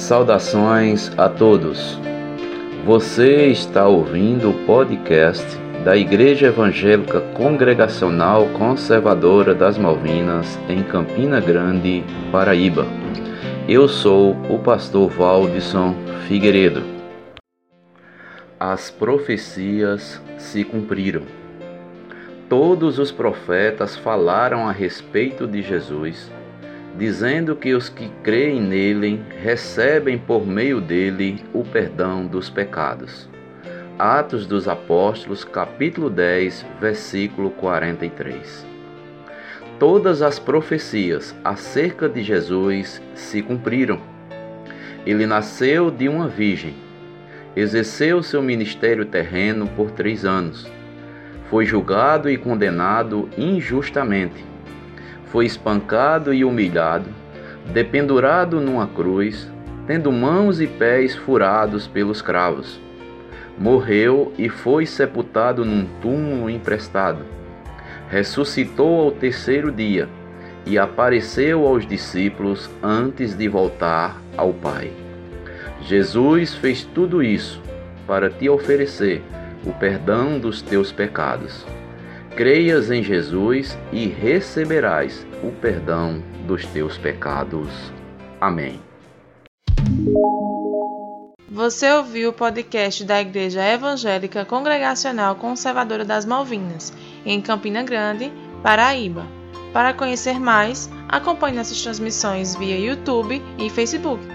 Saudações a todos. Você está ouvindo o podcast da Igreja Evangélica Congregacional Conservadora das Malvinas, em Campina Grande, Paraíba. Eu sou o pastor Valdisson Figueiredo. As profecias se cumpriram. Todos os profetas falaram a respeito de Jesus dizendo que os que creem nele recebem por meio dele o perdão dos pecados. Atos dos Apóstolos, capítulo 10, versículo 43. Todas as profecias acerca de Jesus se cumpriram. Ele nasceu de uma virgem, exerceu seu ministério terreno por três anos, foi julgado e condenado injustamente foi espancado e humilhado, dependurado numa cruz, tendo mãos e pés furados pelos cravos. Morreu e foi sepultado num túmulo emprestado. Ressuscitou ao terceiro dia e apareceu aos discípulos antes de voltar ao Pai. Jesus fez tudo isso para te oferecer o perdão dos teus pecados. Creias em Jesus e receberás o perdão dos teus pecados. Amém. Você ouviu o podcast da Igreja Evangélica Congregacional Conservadora das Malvinas, em Campina Grande, Paraíba. Para conhecer mais, acompanhe nossas transmissões via YouTube e Facebook.